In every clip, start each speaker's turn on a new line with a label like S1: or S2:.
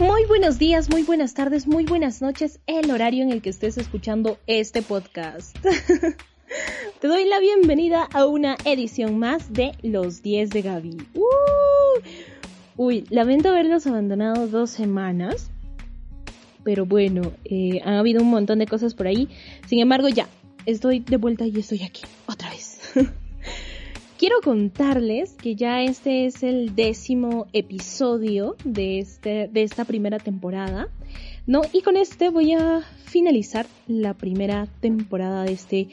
S1: Muy buenos días, muy buenas tardes, muy buenas noches, el horario en el que estés escuchando este podcast. Te doy la bienvenida a una edición más de Los 10 de Gaby. ¡Uh! Uy, lamento haberlos abandonado dos semanas, pero bueno, eh, han habido un montón de cosas por ahí. Sin embargo, ya, estoy de vuelta y estoy aquí, otra vez. Quiero contarles que ya este es el décimo episodio de, este, de esta primera temporada, ¿no? Y con este voy a finalizar la primera temporada de este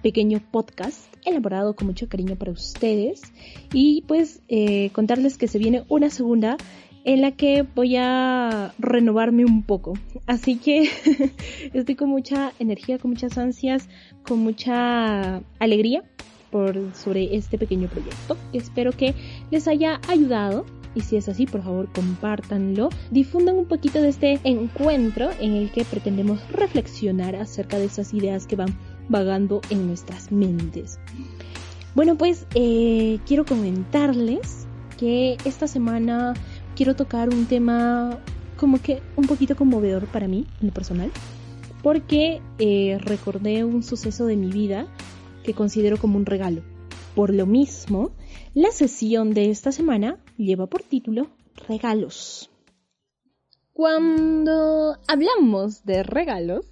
S1: pequeño podcast elaborado con mucho cariño para ustedes y pues eh, contarles que se viene una segunda en la que voy a renovarme un poco. Así que estoy con mucha energía, con muchas ansias, con mucha alegría por, sobre este pequeño proyecto. Espero que les haya ayudado y si es así, por favor, compártanlo. Difundan un poquito de este encuentro en el que pretendemos reflexionar acerca de esas ideas que van vagando en nuestras mentes. Bueno, pues eh, quiero comentarles que esta semana quiero tocar un tema como que un poquito conmovedor para mí, en lo personal, porque eh, recordé un suceso de mi vida que considero como un regalo. Por lo mismo, la sesión de esta semana lleva por título Regalos. Cuando hablamos de regalos,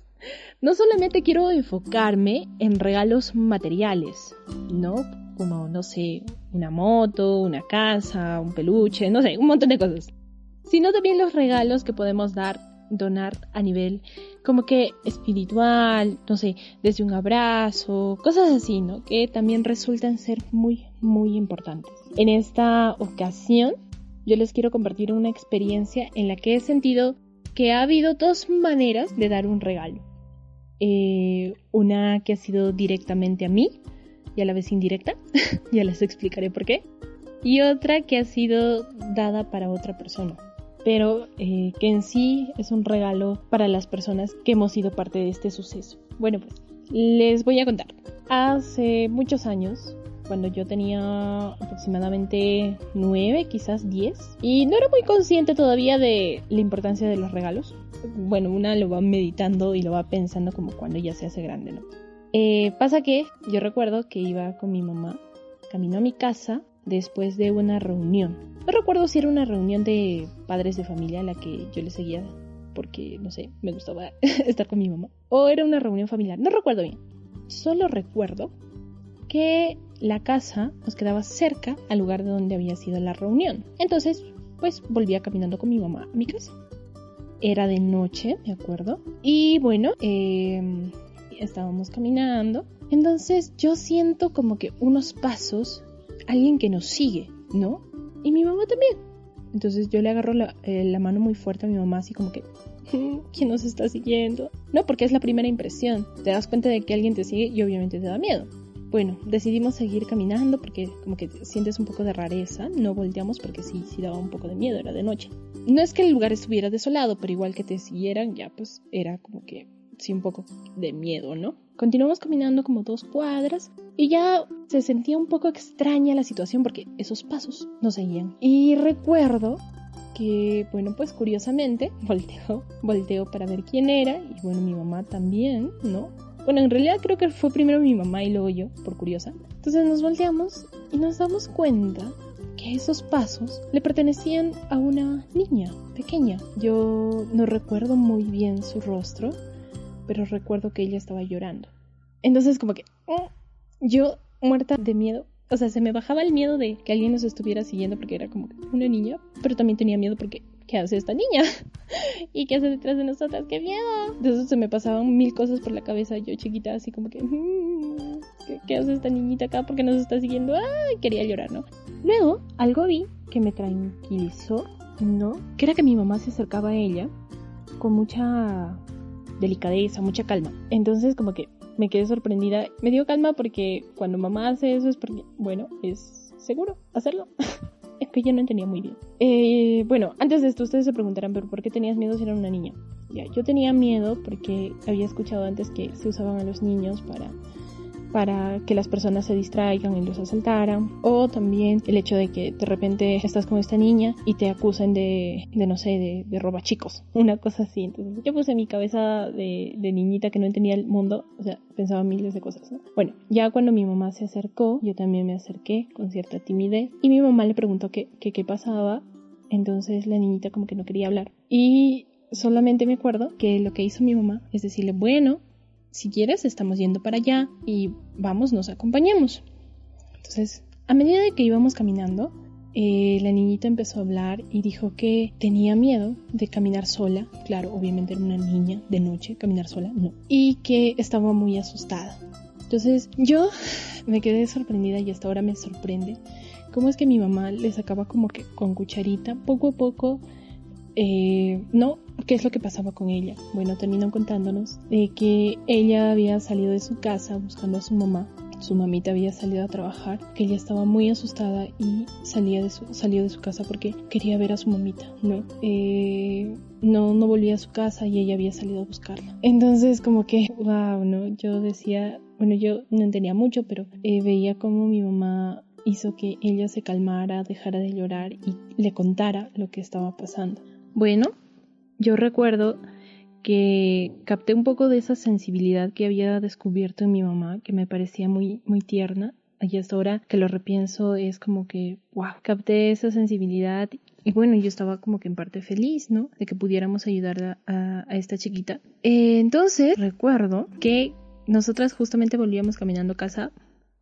S1: no solamente quiero enfocarme en regalos materiales, ¿no? Como, no sé, una moto, una casa, un peluche, no sé, un montón de cosas. Sino también los regalos que podemos dar, donar a nivel como que espiritual, no sé, desde un abrazo, cosas así, ¿no? Que también resultan ser muy, muy importantes. En esta ocasión, yo les quiero compartir una experiencia en la que he sentido que ha habido dos maneras de dar un regalo. Eh, una que ha sido directamente a mí y a la vez indirecta, ya les explicaré por qué. Y otra que ha sido dada para otra persona, pero eh, que en sí es un regalo para las personas que hemos sido parte de este suceso. Bueno, pues les voy a contar. Hace muchos años, cuando yo tenía aproximadamente 9, quizás 10, y no era muy consciente todavía de la importancia de los regalos. Bueno, una lo va meditando y lo va pensando como cuando ya se hace grande, ¿no? Eh, pasa que yo recuerdo que iba con mi mamá, camino a mi casa después de una reunión. No recuerdo si era una reunión de padres de familia a la que yo le seguía porque, no sé, me gustaba estar con mi mamá. O era una reunión familiar, no recuerdo bien. Solo recuerdo que la casa nos quedaba cerca al lugar de donde había sido la reunión. Entonces, pues volvía caminando con mi mamá a mi casa. Era de noche, me acuerdo. Y bueno, eh, estábamos caminando. Entonces yo siento como que unos pasos, alguien que nos sigue, ¿no? Y mi mamá también. Entonces yo le agarro la, eh, la mano muy fuerte a mi mamá, así como que, ¿quién nos está siguiendo? No, porque es la primera impresión. Te das cuenta de que alguien te sigue y obviamente te da miedo. Bueno, decidimos seguir caminando porque como que sientes un poco de rareza. No volteamos porque sí, sí daba un poco de miedo, era de noche. No es que el lugar estuviera desolado, pero igual que te siguieran, ya pues era como que sí un poco de miedo, ¿no? Continuamos caminando como dos cuadras y ya se sentía un poco extraña la situación porque esos pasos no seguían. Y recuerdo que, bueno, pues curiosamente volteó, volteó para ver quién era y bueno, mi mamá también, ¿no? Bueno, en realidad creo que fue primero mi mamá y luego yo, por curiosa. Entonces nos volteamos y nos damos cuenta que esos pasos le pertenecían a una niña pequeña. Yo no recuerdo muy bien su rostro, pero recuerdo que ella estaba llorando. Entonces como que mm, yo muerta de miedo o sea, se me bajaba el miedo de que alguien nos estuviera siguiendo porque era como una niña, pero también tenía miedo porque ¿qué hace esta niña? ¿Y qué hace detrás de nosotras? ¡Qué miedo! Entonces se me pasaban mil cosas por la cabeza, yo chiquita, así como que, mm, ¿qué, hace esta niñita acá? porque nos está siguiendo? ¡Ay! Quería llorar, ¿no? Luego, algo vi que me tranquilizó, ¿no? Que era que mi mamá se acercaba a ella con mucha delicadeza, mucha calma. Entonces, como que me quedé sorprendida. Me dio calma porque cuando mamá hace eso es porque, bueno, es seguro hacerlo. es que yo no entendía muy bien. Eh, bueno, antes de esto ustedes se preguntarán, pero ¿por qué tenías miedo si era una niña? Ya, yo tenía miedo porque había escuchado antes que se usaban a los niños para para que las personas se distraigan y los asaltaran. O también el hecho de que de repente estás con esta niña y te acusen de, de no sé, de, de roba chicos. Una cosa así. Entonces yo puse mi cabeza de, niñita que no entendía el mundo. O sea, pensaba miles de cosas. ¿no? Bueno, ya cuando mi mamá se acercó, yo también me acerqué con cierta timidez. Y mi mamá le preguntó qué, qué, qué pasaba. Entonces la niñita como que no quería hablar. Y solamente me acuerdo que lo que hizo mi mamá es decirle, bueno, si quieres, estamos yendo para allá y vamos, nos acompañamos. Entonces, a medida que íbamos caminando, eh, la niñita empezó a hablar y dijo que tenía miedo de caminar sola. Claro, obviamente era una niña de noche, caminar sola, no. Y que estaba muy asustada. Entonces yo me quedé sorprendida y hasta ahora me sorprende cómo es que mi mamá le sacaba como que con cucharita, poco a poco, eh, no ¿Qué es lo que pasaba con ella? Bueno, terminó contándonos de que ella había salido de su casa buscando a su mamá. Su mamita había salido a trabajar, que ella estaba muy asustada y salía de su, salió de su casa porque quería ver a su mamita, ¿no? Eh, no, no volvía a su casa y ella había salido a buscarla. Entonces, como que, wow, ¿no? Yo decía, bueno, yo no entendía mucho, pero eh, veía como mi mamá hizo que ella se calmara, dejara de llorar y le contara lo que estaba pasando. Bueno, yo recuerdo que capté un poco de esa sensibilidad que había descubierto en mi mamá, que me parecía muy, muy tierna. Y hasta ahora que lo repienso es como que, wow, capté esa sensibilidad y bueno, yo estaba como que en parte feliz, ¿no? De que pudiéramos ayudar a, esta chiquita. Entonces, recuerdo que nosotras justamente volvíamos caminando a casa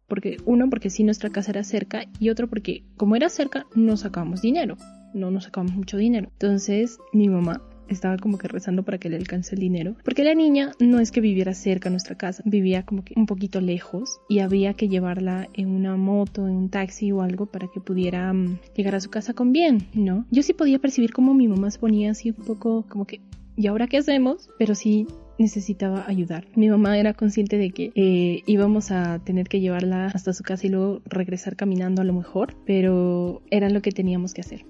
S1: porque uno porque sí nuestra casa era cerca y otro porque como era cerca no sacábamos dinero, no nos sacábamos mucho dinero. Entonces mi mamá estaba como que rezando para que le alcance el dinero, porque la niña no es que viviera cerca de nuestra casa, vivía como que un poquito lejos y había que llevarla en una moto, en un taxi o algo para que pudiera mm, llegar a su casa con bien, ¿no? Yo sí podía percibir como mi mamá se ponía así un poco como que, ¿y ahora qué hacemos? Pero sí necesitaba ayudar. Mi mamá era consciente de que eh, íbamos a tener que llevarla hasta su casa y luego regresar caminando a lo mejor, pero era lo que teníamos que hacer.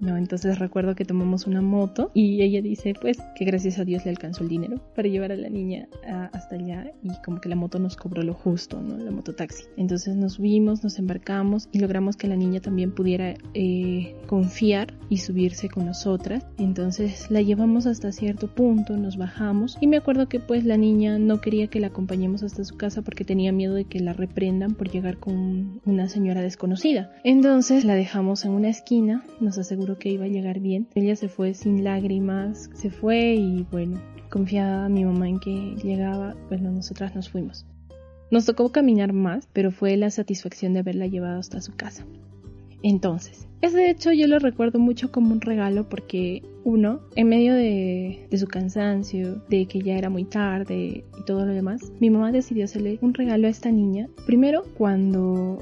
S1: ¿No? Entonces recuerdo que tomamos una moto y ella dice pues que gracias a Dios le alcanzó el dinero para llevar a la niña hasta allá y como que la moto nos cobró lo justo, ¿no? La mototaxi. Entonces nos subimos, nos embarcamos y logramos que la niña también pudiera eh, confiar y subirse con nosotras. Entonces la llevamos hasta cierto punto, nos bajamos y me acuerdo que pues la niña no quería que la acompañemos hasta su casa porque tenía miedo de que la reprendan por llegar con una señora desconocida. Entonces la dejamos en una esquina, nos aseguró que iba a llegar bien. Ella se fue sin lágrimas, se fue y bueno, confiaba mi mamá en que llegaba, bueno, nosotras nos fuimos. Nos tocó caminar más, pero fue la satisfacción de haberla llevado hasta su casa. Entonces, ese hecho yo lo recuerdo mucho como un regalo porque uno, en medio de, de, su cansancio, de que ya era muy tarde y todo lo demás, mi mamá decidió hacerle un regalo a esta niña. Primero, cuando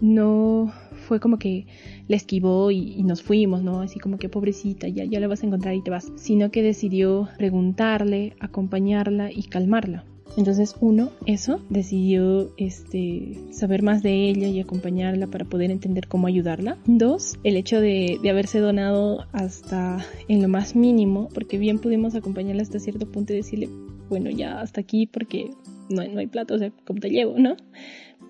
S1: no fue como que la esquivó y, nos fuimos, ¿no? Así como que pobrecita, ya, ya la vas a encontrar y te vas. Sino que decidió preguntarle, acompañarla y calmarla. Entonces, uno, eso, decidió este, saber más de ella y acompañarla para poder entender cómo ayudarla. Dos, el hecho de, haberse donado hasta en lo más mínimo, porque bien pudimos acompañarla hasta cierto punto y decirle, bueno, ya hasta aquí porque no, hay plata, o ¿cómo te llevo, no?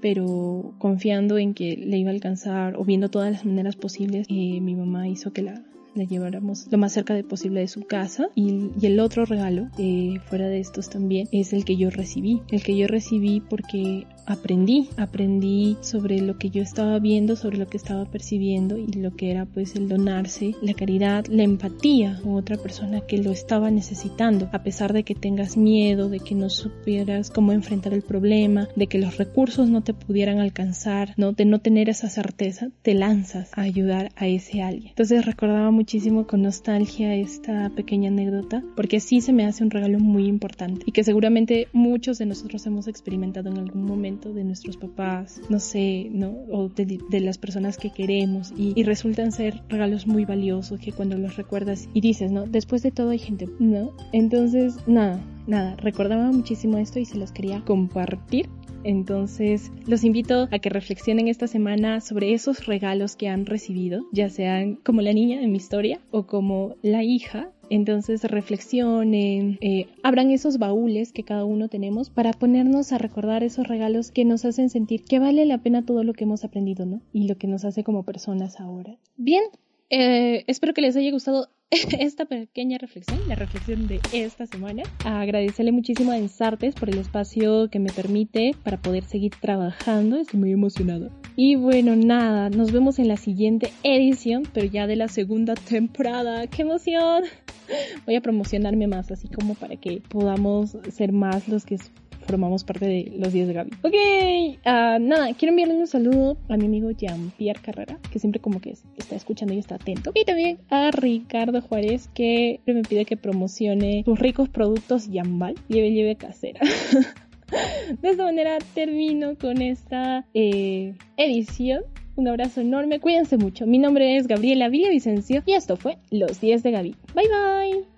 S1: Pero confiando en que le iba a alcanzar o viendo todas las maneras posibles, eh, mi mamá hizo que la, lleváramos lo más cerca de posible de su casa. Y, el otro regalo eh, fuera de estos también es el que yo recibí. El que yo recibí porque aprendí, aprendí sobre lo que yo estaba viendo, sobre lo que estaba percibiendo y lo que era pues el donarse, la caridad, la empatía con otra persona que lo estaba necesitando, a pesar de que tengas miedo, de que no supieras cómo enfrentar el problema, de que los recursos no te pudieran alcanzar, ¿no? De no tener esa certeza, te lanzas a ayudar a ese alguien. Entonces recordaba muchísimo con nostalgia esta pequeña anécdota, porque sí se me hace un regalo muy importante y que seguramente muchos de nosotros hemos experimentado en algún momento de nuestros papás, no sé, ¿no? O de, las personas que queremos y, resultan ser regalos muy valiosos que cuando los recuerdas y dices, ¿no? Después de todo hay gente, ¿no? Entonces, nada, nada, recordaba muchísimo esto y se los quería compartir entonces, los invito a que reflexionen esta semana sobre esos regalos que han recibido, ya sean como la niña en mi historia o como la hija entonces reflexionen, eh, abran esos baúles que cada uno tenemos para ponernos a recordar esos regalos que nos hacen sentir que vale la pena todo lo que hemos aprendido, ¿no? Y lo que nos hace como personas ahora. Bien, eh, espero que les haya gustado esta pequeña reflexión, la reflexión de esta semana. Agradecerle muchísimo a Ensartes por el espacio que me permite para poder seguir trabajando. Estoy muy emocionado. Y bueno, nada, nos vemos en la siguiente edición, pero ya de la segunda temporada. ¡Qué emoción! Voy a promocionarme más, así como para que podamos ser más los que formamos parte de los días de Gaby. Ok, uh, nada, quiero enviarle un saludo a mi amigo Jean-Pierre Carrera, que siempre como que está escuchando y está atento. Y también a Ricardo Juárez, que me pide que promocione sus ricos productos Yambal, lleve, lleve casera. de esta manera termino con esta eh, edición. Un abrazo enorme, cuídense mucho. Mi nombre es Gabriela Villavicencio y esto fue Los 10 de Gaby. Bye bye.